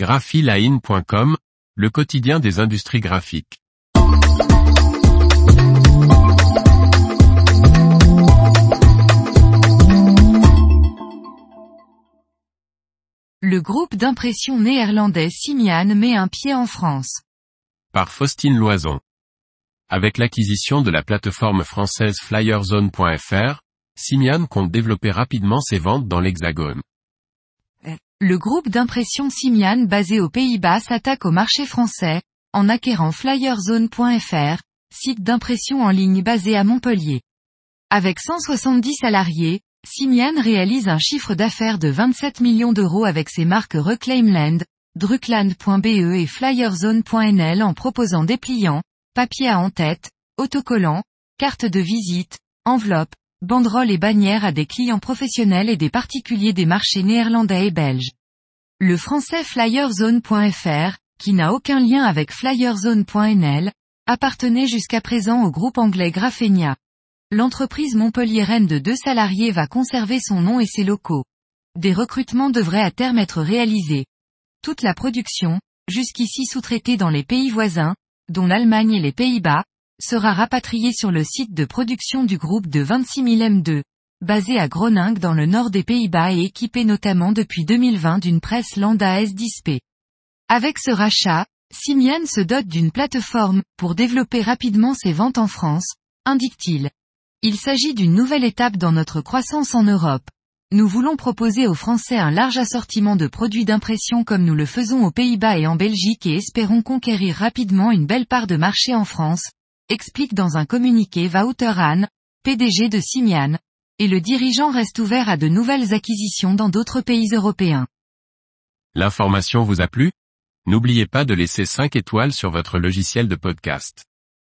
graphiline.com, le quotidien des industries graphiques. Le groupe d'impression néerlandais Simian met un pied en France. Par Faustine Loison. Avec l'acquisition de la plateforme française flyerzone.fr, Simian compte développer rapidement ses ventes dans l'Hexagone. Le groupe d'impression Simian basé aux Pays-Bas s'attaque au marché français, en acquérant flyerzone.fr, site d'impression en ligne basé à Montpellier. Avec 170 salariés, Simian réalise un chiffre d'affaires de 27 millions d'euros avec ses marques Reclaimland, Druckland.be et Flyerzone.nl en proposant dépliants, papier à en-tête, autocollants, cartes de visite, enveloppes, banderoles et bannières à des clients professionnels et des particuliers des marchés néerlandais et belges. Le français Flyerzone.fr, qui n'a aucun lien avec Flyerzone.nl, appartenait jusqu'à présent au groupe anglais Graphenia. L'entreprise montpelliéraine de deux salariés va conserver son nom et ses locaux. Des recrutements devraient à terme être réalisés. Toute la production, jusqu'ici sous-traitée dans les pays voisins, dont l'Allemagne et les Pays-Bas, sera rapatriée sur le site de production du groupe de 26 000 M2, basé à Groningue dans le nord des Pays-Bas et équipé notamment depuis 2020 d'une presse Landa S10P. Avec ce rachat, Simian se dote d'une plateforme pour développer rapidement ses ventes en France, indique-t-il. Il s'agit d'une nouvelle étape dans notre croissance en Europe. Nous voulons proposer aux Français un large assortiment de produits d'impression comme nous le faisons aux Pays-Bas et en Belgique et espérons conquérir rapidement une belle part de marché en France, explique dans un communiqué Wouter PDG de Simian, et le dirigeant reste ouvert à de nouvelles acquisitions dans d'autres pays européens. L'information vous a plu? N'oubliez pas de laisser 5 étoiles sur votre logiciel de podcast.